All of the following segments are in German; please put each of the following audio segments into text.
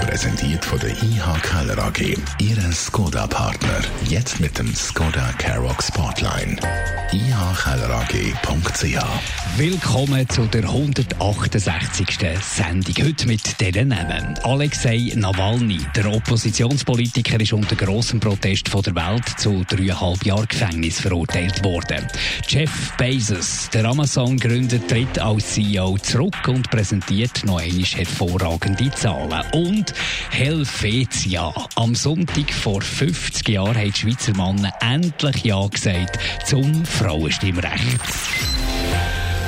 Präsentiert von der IH Keller AG. Ihre Skoda-Partner. Jetzt mit dem Skoda Karoq Spotline. ihkellerag.ch Willkommen zu der 168. Sendung. Heute mit diesen Namen. Alexei Nawalny, der Oppositionspolitiker, ist unter grossem Protest von der Welt zu dreieinhalb Jahren Gefängnis verurteilt worden. Jeff Bezos, der Amazon-Gründer, tritt als CEO zurück und präsentiert noch einmal hervorragende Zahlen. Und Helvetia. Am Sonntag vor 50 Jahren haben die Schweizer Männer endlich Ja gesagt zum Frauenstimmrecht.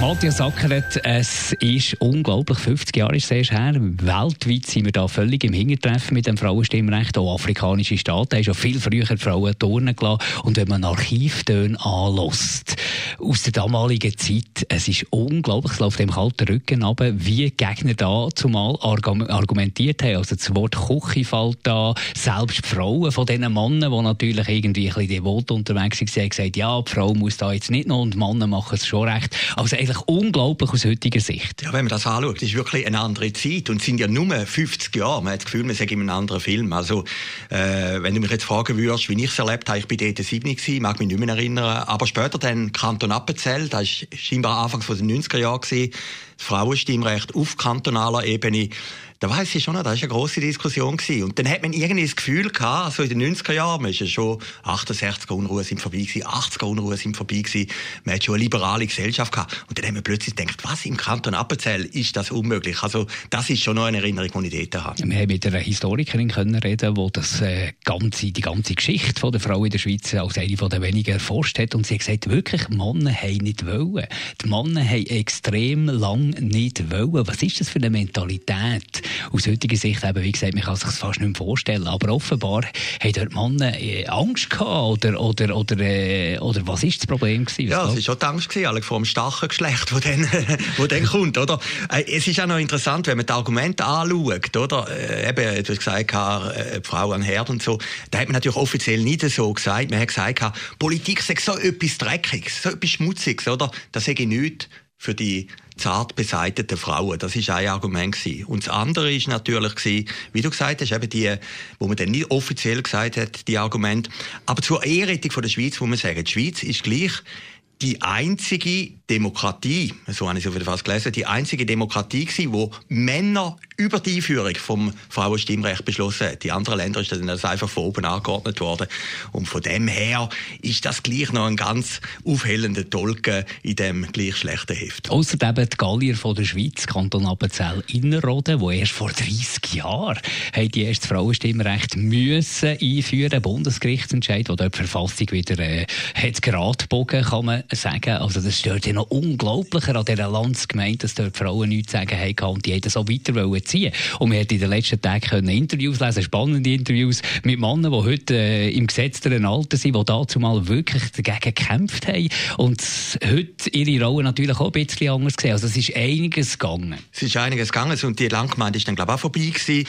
Matthias Ackeret, es ist unglaublich, 50 Jahre ist es her. Weltweit sind wir da völlig im Hintertreffen mit dem Frauenstimmrecht. Auch afrikanische Staaten haben schon viel früher Frauen turnen gelassen. Und wenn man Archivtöne anlässt, aus der damaligen Zeit, es ist unglaublich, es läuft dem kalten Rücken ab, wie Gegner da zumal argumentiert haben. Also das Wort Küche fällt da, selbst die Frauen von diesen Männern, die natürlich irgendwie ein bisschen devot unterwegs waren, haben gesagt, ja, die Frau muss da jetzt nicht noch und die Männer machen es schon recht. Also eigentlich unglaublich aus heutiger Sicht. Ja, wenn man das anschaut, ist wirklich eine andere Zeit und sind ja nur 50 Jahre. Man hat das Gefühl, man sei in einem anderen Film. Also, äh, wenn du mich jetzt fragen würdest, wie ich es erlebt habe, ich bin dort 7 gewesen, mag mich nicht mehr erinnern, aber später dann Kanton Appenzell, das war scheinbar Anfang der 90er Jahre, das Frauenstimmrecht auf kantonaler Ebene da weiß ich schon, das war eine grosse Diskussion. Gewesen. Und dann hat man irgendwie das Gefühl gehabt, also in den 90er Jahren, man ist ja schon 68er Unruhe sind vorbei gewesen, 80er Unruhe sind vorbei gewesen, man hat schon eine liberale Gesellschaft gehabt. Und dann haben wir plötzlich gedacht, was, im Kanton Appenzell ist das unmöglich? Also, das ist schon noch eine Erinnerung, die ich dort habe. Wir haben mit einer Historikerin können reden, die das äh, ganze, die ganze Geschichte von der Frau in der Schweiz als eine von der wenigen erforscht hat. Und sie hat gesagt, wirklich, Männer haben nicht wollen. Die Männer haben extrem lang nicht wollen. Was ist das für eine Mentalität? Aus heutiger Sicht eben, wie gesagt, man kann sich das fast nicht mehr vorstellen. Aber offenbar haben dort Männer äh, Angst gehabt oder, oder, oder, äh, oder was ist das Problem gewesen? Ja, es war schon die Angst gewesen, vor dem Stachengeschlecht, das dann, wo dann kommt, oder? Äh, es ist auch noch interessant, wenn man die Argumente anschaut, oder? Äh, eben, du hast gesagt, äh, Frau an Herd und so. Da hat man natürlich offiziell nicht so gesagt. Man hat gesagt, Politik sei so etwas Dreckiges, so etwas Schmutziges, oder? Das sage ich nicht für die zart beseiteten Frauen. Das ist ein Argument gewesen. Und das andere ist natürlich gewesen, wie du gesagt hast, eben die, wo man dann nicht offiziell gesagt hat, die Argumente. Aber zur Ehrrettung der Schweiz muss man sagen, die Schweiz ist gleich die einzige Demokratie, so habe ich es fast gelesen, die einzige Demokratie gewesen, wo Männer über die Einführung vom Frauenstimmrecht beschlossen hat. Die anderen Länder ist dann einfach von oben angeordnet worden. Und von dem her ist das gleich noch ein ganz aufhellender Tolken in dem gleich schlechten Heft. Außerdem die Gallier von der Schweiz, Kanton Appenzell Innerrhoden, wo erst vor 30 Jahren die erste Frauenstimmrecht müssen einführen, Bundesgerichtsentscheid, wo die Verfassung wieder äh, hat gerade bogen, kann man sagen. Also das stört ja noch unglaublicher an dieser Landsgemeinde, dass dort Frauen nichts sagen haben und die hätten so weiter wollen ziehen. Und wir haben in den letzten Tagen Interviews lesen, spannende Interviews mit Männern, die heute äh, im gesetzteren Alter sind, die dazu mal wirklich dagegen gekämpft haben und heute ihre Rolle natürlich auch ein bisschen anders sehen. Also es ist einiges gegangen. Es ist einiges gegangen und die Landgemeinde ist dann glaube ich auch vorbei gewesen.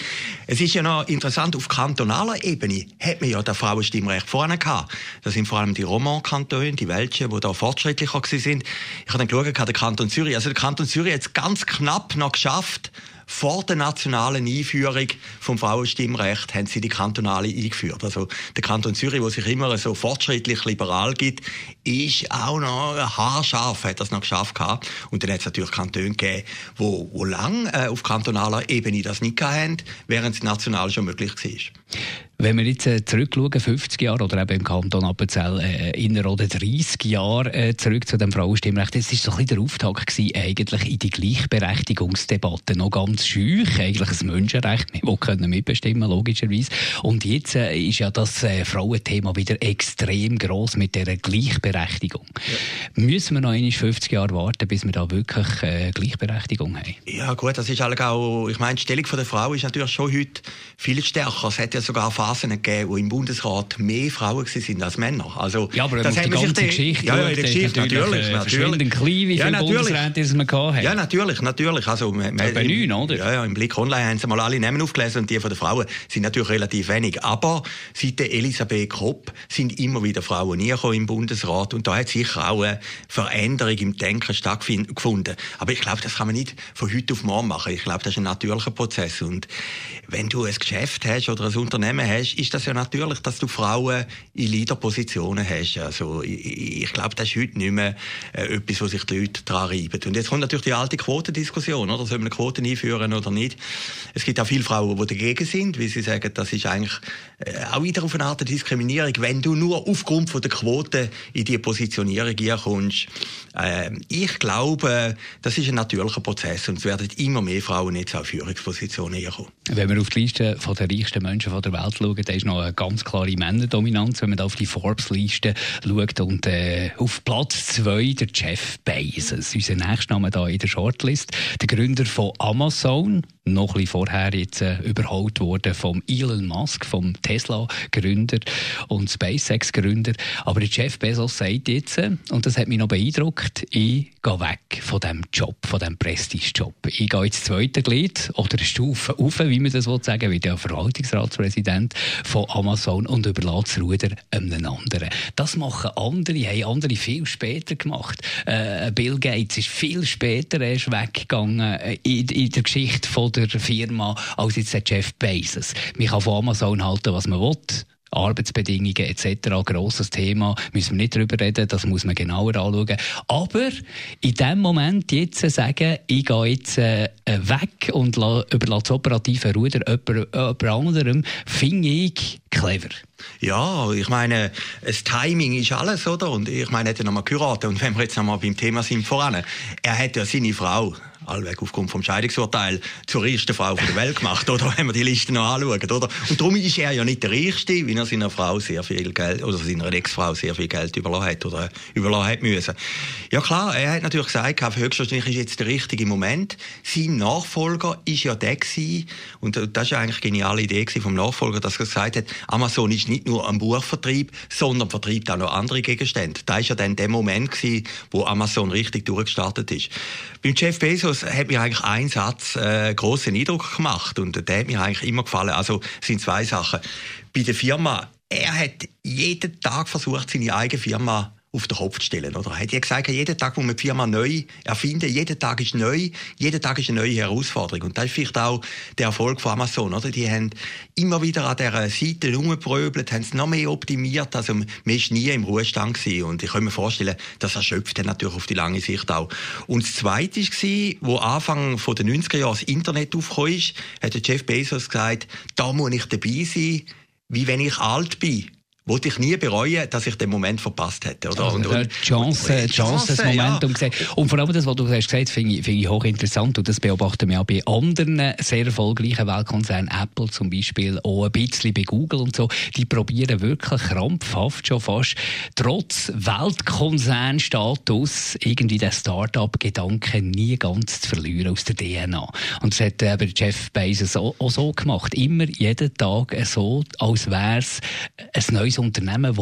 Es ist ja noch interessant, auf kantonaler Ebene hat man ja das Frauenstimmrecht vorne gehabt. Das sind vor allem die Roman-Kantone, die Welchen, die da fortschrittlicher sind. Ich habe dann geschaut, der Kanton Zürich. Also der Kanton Zürich hat es ganz knapp noch geschafft, vor der nationalen Einführung vom Frauenstimmrecht haben sie die kantonale eingeführt. Also der Kanton Zürich, wo sich immer so fortschrittlich liberal gibt, ist auch noch haarscharf, hat das noch geschafft gehabt. Und dann hat es natürlich Kantone gegeben, wo, wo lang äh, auf kantonaler Ebene das nicht hatten, während es national schon möglich war. Wenn wir jetzt äh, zurückschauen, 50 Jahre oder eben im Kanton Appenzell äh, inner oder 30 Jahre äh, zurück zu dem Frauenstimmrecht, das war so ein bisschen der Auftakt gewesen, eigentlich in die Gleichberechtigungsdebatte noch ganz schüch, eigentlich ein Menschenrecht. Wir können mitbestimmen, logischerweise. Und jetzt äh, ist ja das äh, Frauenthema wieder extrem groß mit der Gleichberechtigung. Ja. Müssen wir noch 50 Jahre warten, bis wir da wirklich äh, Gleichberechtigung haben? Ja gut, das ist auch, ich meine, die Stellung der Frau ist natürlich schon heute viel stärker. Es hat ja sogar Phasen gegeben, wo im Bundesrat mehr Frauen sind als Männer. Also, ja, aber das haben die ganze Geschichte, ja, ja, der Geschichte natürlich, äh, natürlich. klein, wie ja, viele Bundesräte wir hatten. Ja, natürlich, natürlich. Also, Bei neun, oder? Ja, ja, im Blick Online haben sie mal alle Namen aufgelesen und die von den Frauen sind natürlich relativ wenig. Aber seit der Elisabeth Kopp sind immer wieder Frauen im Bundesrat und da hat sicher auch eine Veränderung im Denken stattgefunden. Aber ich glaube, das kann man nicht von heute auf morgen machen. Ich glaube, das ist ein natürlicher Prozess und wenn du ein Geschäft hast oder ein Unternehmen hast, ist das ja natürlich, dass du Frauen in Leaderpositionen hast. Also ich, ich glaube, das ist heute nicht mehr äh, etwas, wo sich die Leute daran reiben. Und jetzt kommt natürlich die alte Quotendiskussion, oder? Soll man Quoten einführen oder nicht? Es gibt auch viele Frauen, die dagegen sind, weil sie sagen, das ist eigentlich äh, auch wieder auf eine Art Diskriminierung, wenn du nur aufgrund von der Quote in die Positionierung kommst. Äh, ich glaube, das ist ein natürlicher Prozess und es werden immer mehr Frauen jetzt auf Führungspositionen kommen. Wenn wir auf die Liste der reichsten Menschen der Welt schauen, da ist noch eine ganz klare Männerdominanz, wenn man auf die Forbes-Liste schaut. Und äh, auf Platz zwei der Jeff Bezos, unser nächster Name da in der Shortlist, der Gründer von Amazon, zone noch ein bisschen vorher jetzt äh, überholt worden vom Elon Musk, vom Tesla-Gründer und SpaceX-Gründer. Aber Jeff Bezos sagt jetzt, äh, und das hat mich noch beeindruckt, ich gehe weg von dem Job, von dem Prestige-Job. Ich gehe ins zweite Glied oder eine Stufe auf, wie man das sagen will, der Verwaltungsratspräsident von Amazon und überlässt das Ruder einem anderen. Das machen andere, haben andere viel später gemacht. Äh, Bill Gates ist viel später erst weggegangen äh, in, in der Geschichte von der Firma als jetzt der Jeff Bezos. Man kann von Amazon halten, was man will. Arbeitsbedingungen etc. grosses Thema, müssen wir nicht darüber reden, das muss man genauer anschauen. Aber in dem Moment jetzt sagen, ich gehe jetzt äh, weg und überlasse das operative Ruder jemand, jemand anderem, finde ich clever. Ja, ich meine, das Timing ist alles, oder? Und ich meine, er hat ja nochmal geheiratet. Und wenn wir jetzt nochmal beim Thema sind voran, er hat ja seine Frau allweg aufgrund vom Scheidungsurteil zur reichsten Frau der Welt gemacht, oder? Wenn wir die Liste noch anschauen, oder? Und darum ist er ja nicht der Reichste, weil er seiner Frau sehr viel Geld, oder seiner Ex-Frau sehr viel Geld überlassen hat, oder überlassen hat müssen. Ja klar, er hat natürlich gesagt, höchstwahrscheinlich ist jetzt der richtige Moment. Sein Nachfolger ist ja der gewesen, und das ist ja eigentlich eine geniale Idee vom Nachfolger, dass er gesagt hat, Amazon ist nicht nur ein Buchvertrieb, sondern vertreibt auch noch andere Gegenstände. Da ist ja dann der Moment gewesen, wo Amazon richtig durchgestartet ist. Beim Jeff Bezos hat mir eigentlich ein Satz äh, großen Eindruck gemacht und der hat mir eigentlich immer gefallen. Also sind zwei Sachen. Bei der Firma, er hat jeden Tag versucht, seine eigene Firma auf den Kopf zu stellen. Oder? Er hat ja gesagt, jeden Tag, wo wir die Firma neu erfinden, jeden Tag ist neu, jeden Tag ist eine neue Herausforderung. Und das ist vielleicht auch der Erfolg von Amazon. Oder? Die haben immer wieder an dieser Seite herumgepröbelt, haben es noch mehr optimiert. Also, man war nie im Ruhestand gewesen. Und ich kann mir vorstellen, das erschöpft dann natürlich auf die lange Sicht auch. Und das Zweite war, wo Anfang der 90er Jahre das Internet aufgekommen ist, hat Jeff Bezos gesagt, da muss ich dabei sein, wie wenn ich alt bin wollte ich nie bereuen, dass ich den Moment verpasst hätte. Oder? Also, und, und, Chance, und, Chance, das Momentum ja. gesehen. Und vor allem das, was du hast gesagt finde ich, find ich hochinteressant. Und das beobachten wir auch bei anderen sehr erfolgreichen Weltkonzernen, Apple zum Beispiel, auch ein bisschen bei Google und so. Die probieren wirklich krampfhaft schon fast, trotz Weltkonzernstatus, irgendwie den Start-up-Gedanken nie ganz zu verlieren aus der DNA. Und das hat aber Jeff Bezos auch, auch so gemacht. Immer jeden Tag so, als wäre es ein neues neues Unternehmen,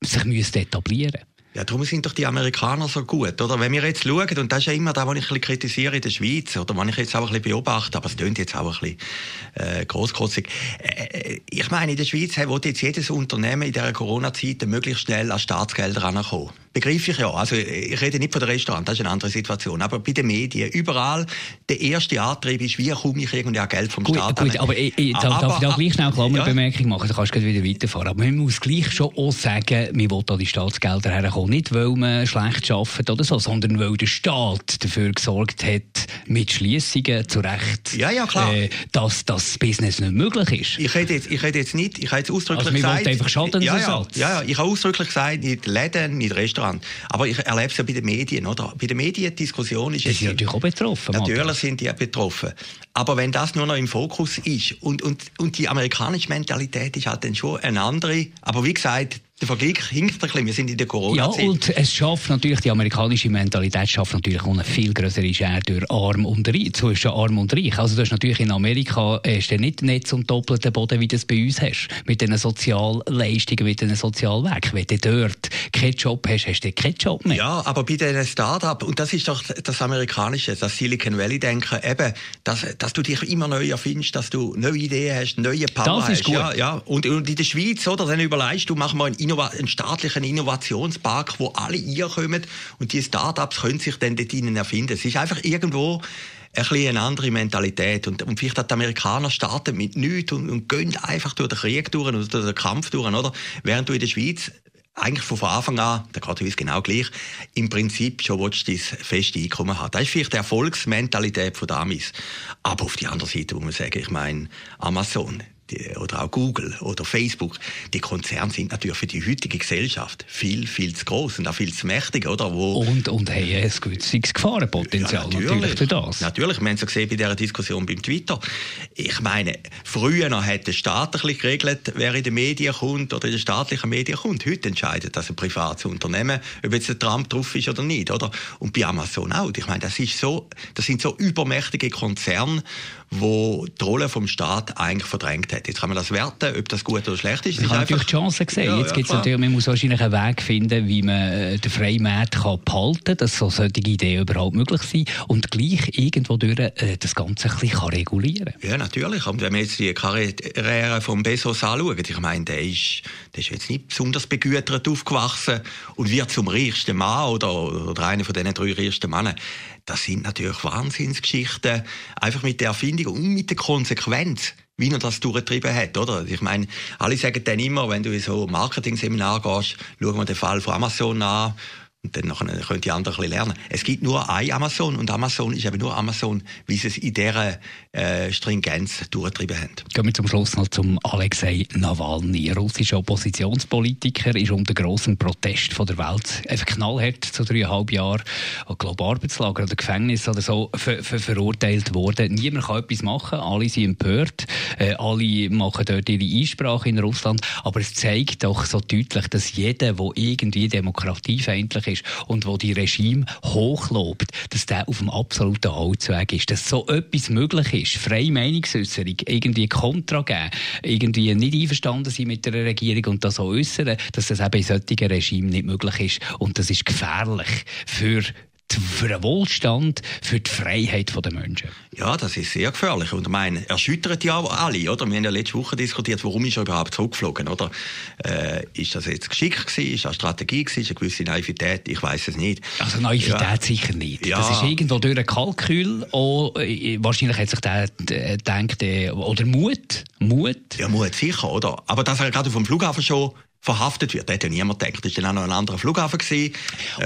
das sich etablieren müsste. Ja, darum sind doch die Amerikaner so gut, oder? Wenn wir jetzt schauen, und das ist ja immer das, was ich ein kritisiere in der Schweiz, oder was ich jetzt auch ein beobachte, aber es klingt jetzt auch ein bisschen äh, grosskotzig. Äh, ich meine, in der Schweiz will jetzt jedes Unternehmen in dieser Corona-Zeit möglichst schnell an Staatsgelder rankommen. Begreife ich ja. Also, ich rede nicht von den Restaurants, das ist eine andere Situation. Aber bei den Medien, überall, der erste Antrieb ist, wie komme ich irgendwie an Geld vom gut, Staat Gut, aber ich, ich, darf, darf ich da gleich schnell eine ja. Bemerkung machen? Du kannst wieder weiterfahren. Aber man muss gleich schon auch sagen, man will da die Staatsgelder herkommen. Nicht, weil man schlecht arbeitet oder so, sondern weil der Staat dafür gesorgt hat, mit Schließungen zu Recht, ja, ja, klar. Äh, dass das Business nicht möglich ist. Ich rede jetzt, ich rede jetzt nicht, ich habe jetzt ausdrücklich also, gesagt... einfach Schadensersatz. Ja, ja, ja, ich habe ausdrücklich gesagt, nicht Läden, nicht Restaurants, Restaurant. Aber ich erlebe es ja bei den Medien, oder? Bei den Mediendiskussionen ist die sind natürlich auch betroffen. Natürlich sind die betroffen. Aber wenn das nur noch im Fokus ist und, und, und die amerikanische Mentalität ist halt dann schon eine andere. Aber wie gesagt, der Vergleich hinkt ein bisschen. Wir sind in der Corona-Zeit. Ja, und es schafft natürlich, die amerikanische Mentalität schafft natürlich auch eine viel größere Schere durch Arm und Reich, zwischen Arm und Reich. Also du hast natürlich in Amerika hast du nicht Netz und doppelten Boden, wie du es bei uns hast. Mit den Sozialleistungen, mit den Sozialwerken. Wenn du dort keinen Job hast, hast du keinen Job mehr. Ja, aber bei den Start-up, und das ist doch das Amerikanische, das Silicon Valley-Denken, eben, dass, dass du dich immer neu erfindest, dass du neue Ideen hast, neue Power das ist hast. Gut. Ja, ja. Und, und in der Schweiz, oder, dann überlegst du, machen wir einen Innova einen staatlichen Innovationspark, wo alle kommen und die Start-ups können sich dann dort erfinden. Es ist einfach irgendwo ein bisschen eine andere Mentalität. Und, und vielleicht die Amerikaner starten mit nichts und, und gehen einfach durch den Krieg durch oder durch den Kampf durch, oder? Während du in der Schweiz eigentlich von Anfang an, der geht uns genau gleich, im Prinzip schon willst du dein feste Einkommen haben. Das ist vielleicht die Erfolgsmentalität von Amis. Aber auf die andere Seite muss man sagen, ich meine, Amazon, die, oder auch Google oder Facebook, die Konzerne sind natürlich für die heutige Gesellschaft viel, viel zu groß und auch viel zu mächtig, oder? Wo und, und haben ein günstiges Gefahrenpotenzial ja, natürlich, natürlich für das. Natürlich, wir haben es ja gesehen bei dieser Diskussion beim Twitter. Ich meine, früher noch hat der Staat ein bisschen geregelt, wer in den Medien kommt oder in den staatlichen Medien kommt. Heute entscheidet das ein privates Unternehmen, ob jetzt der Trump drauf ist oder nicht, oder? Und bei Amazon auch. Ich meine, das ist so, das sind so übermächtige Konzerne, wo die Rolle vom Staat eigentlich verdrängt hat. Jetzt kann man das werten, ob das gut oder schlecht ist. Man kann natürlich die Chancen sehen. Ja, Jetzt ja, gibt's natürlich, man muss wahrscheinlich einen Weg finden, wie man äh, den freien Markt kann behalten kann, dass so solche Ideen überhaupt möglich sind und gleich irgendwo durch äh, das Ganze ein bisschen regulieren kann. Ja, natürlich. Und wenn man jetzt die Karriere von Bezos anschaut, ich meine, der ist, der ist jetzt nicht besonders begütert aufgewachsen und wird zum reichsten Mann oder, oder einer von diesen drei reichsten Männern. Das sind natürlich Wahnsinnsgeschichten, einfach mit der Erfindung und mit der Konsequenz wie er das durchgetrieben hat, oder? Ich meine, alle sagen dann immer, wenn du in so Marketing-Seminar gehst, schauen wir den Fall von Amazon an und dann können die anderen ein bisschen lernen. Es gibt nur ein Amazon und Amazon ist eben nur Amazon, wie sie es in dieser äh, Stringenz durchgetrieben haben. Gehen wir zum Schluss noch zum Alexei Nawalny. russischer Oppositionspolitiker ist unter grossem Protest von der Welt einfach knallhart zu dreieinhalb Jahren an glaube Arbeitslager oder Gefängnis oder so ver ver verurteilt worden. Niemand kann etwas machen, alle sind empört, äh, alle machen dort ihre Einsprache in Russland, aber es zeigt doch so deutlich, dass jeder, der irgendwie demokratiefeindlich ist und wo die Regime hochlobt, dass der auf dem absoluten Holzweg ist, dass so etwas möglich ist, freie Meinungsäußerung, irgendwie Kontra geben, irgendwie nicht einverstanden sein mit der Regierung und das auch äußern, dass das eben in solchen Regime nicht möglich ist. Und das ist gefährlich für für den Wohlstand, für die Freiheit der Menschen. Ja, das ist sehr gefährlich. Und ich meine, erschüttert ja alle, oder? Wir haben ja letzte Woche diskutiert, warum ist er überhaupt zurückgeflogen, oder? Äh, ist das jetzt geschickt gewesen? Ist das Strategie gewesen? Ist eine gewisse Naivität? Ich weiß es nicht. Also Naivität ja. sicher nicht. Ja. Das ist irgendwo durch ein Kalkül. Auch, äh, wahrscheinlich hat sich der gedacht, äh, oder Mut. Mut. Ja, Mut sicher, oder? Aber dass er gerade auf dem Flughafen schon verhaftet wird. Da hat ja niemand gedacht. Das war dann auch noch ein anderer Flughafen. Gewesen.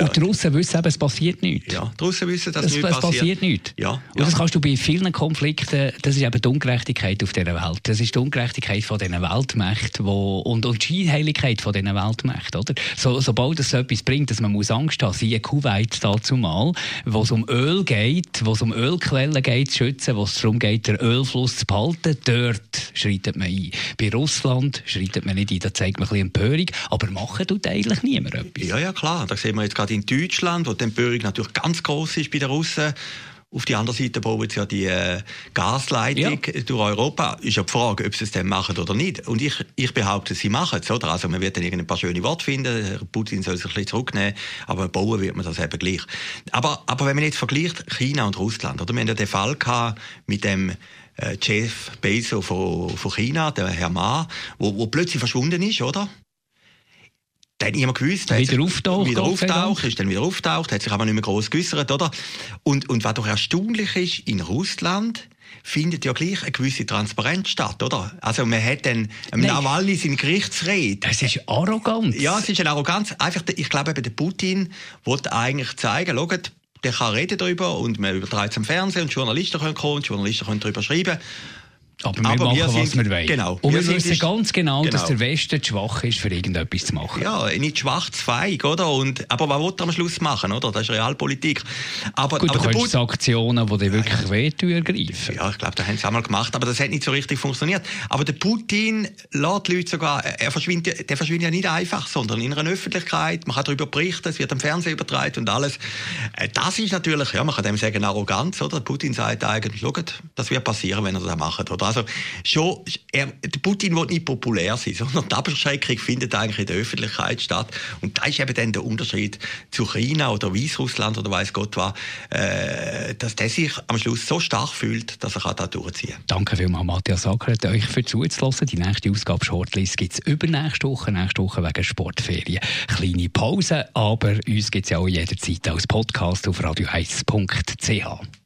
Und die Russen wissen eben, es passiert nichts. Ja, die Russen wissen, dass es, nichts passiert. passiert nichts. Ja, Und das kannst du bei vielen Konflikten, das ist eben die Ungerechtigkeit auf dieser Welt. Das ist die Ungerechtigkeit von diesen Weltmächten wo, und, und die Scheinheiligkeit von diesen Weltmächten. Oder? So, sobald es so etwas bringt, dass man muss Angst haben, siehe Kuwait dazu mal, wo es um Öl geht, wo es um Ölquellen geht zu schützen, wo es darum geht, den Ölfluss zu behalten, dort schreitet man ein. Bei Russland schreitet man nicht ein. Da zeigt man ein bisschen Empörung, aber machen tut eigentlich niemand etwas. Ja, ja, klar. Das sehen wir jetzt gerade in Deutschland, wo die Empörung natürlich ganz groß ist bei den Russen. Auf der anderen Seite bauen sie ja die äh, Gasleitung ja. durch Europa. Ist ja die Frage, ob sie es dann machen oder nicht. Und ich, ich behaupte, sie machen es. Oder? Also man wird dann ein paar schöne Worte finden. Putin soll sich ein bisschen zurücknehmen. Aber bauen wird man das eben gleich. Aber, aber wenn man jetzt vergleicht China und Russland, oder? Wir haben ja den Fall gehabt mit dem äh, Jeff Bezos von, von China, der Herr Ma, wo, wo plötzlich verschwunden ist, oder? Dann hat niemand gewusst. Wieder auftaucht. Wieder auftaucht, ist dann wieder auftaucht, hat sich aber nicht mehr groß geäussert, oder? Und, und was doch erstaunlich ist, in Russland, findet ja gleich eine gewisse Transparenz statt, oder? Also man hat dann nee. Nawalny seine Gerichtsrede. Das ist arrogant. Ja, es ist eine Arroganz. Einfach, ich glaube, der Putin wollte eigentlich zeigen, schaut, der kann reden darüber und man übertreibt es am Fernsehen und Journalisten können kommen, Journalisten können darüber schreiben. Aber wir aber machen, wir was wir wollen. Genau. Und wir, wir wissen ganz genau, genau, dass der Westen zu schwach ist, für irgendetwas zu machen. Ja, nicht schwach, zu feig, oder? Und, aber was will er am Schluss machen, oder? Das ist Realpolitik. Aber, Gut, aber du könntest Sanktionen, die dir wirklich ja, wehtun, ergreifen. Ja, ich glaube, das haben sie einmal gemacht, aber das hat nicht so richtig funktioniert. Aber der Putin lässt die Leute sogar, er verschwindet, der verschwindet ja nicht einfach, sondern in einer Öffentlichkeit, man kann darüber berichten, es wird am Fernsehen übertragen und alles. Äh, das ist natürlich, ja, man kann dem sagen, Arroganz, oder? Putin sagt eigentlich, schaut, das wird passieren, wenn er das macht, oder? Also, schon, er, Putin will nicht populär sein, sondern die Abschreckung findet eigentlich in der Öffentlichkeit statt. Und da ist eben dann der Unterschied zu China oder Weißrussland oder weiß Gott was, äh, dass der sich am Schluss so stark fühlt, dass er da durchziehen kann. Danke vielmals, Matthias Ackert, euch für zuzulassen. Die nächste Ausgabe Shortlist gibt es übernächste Woche, nächste Woche wegen Sportferien. Kleine Pause, aber uns gibt es ja auch jederzeit als Podcast auf radio1.ch.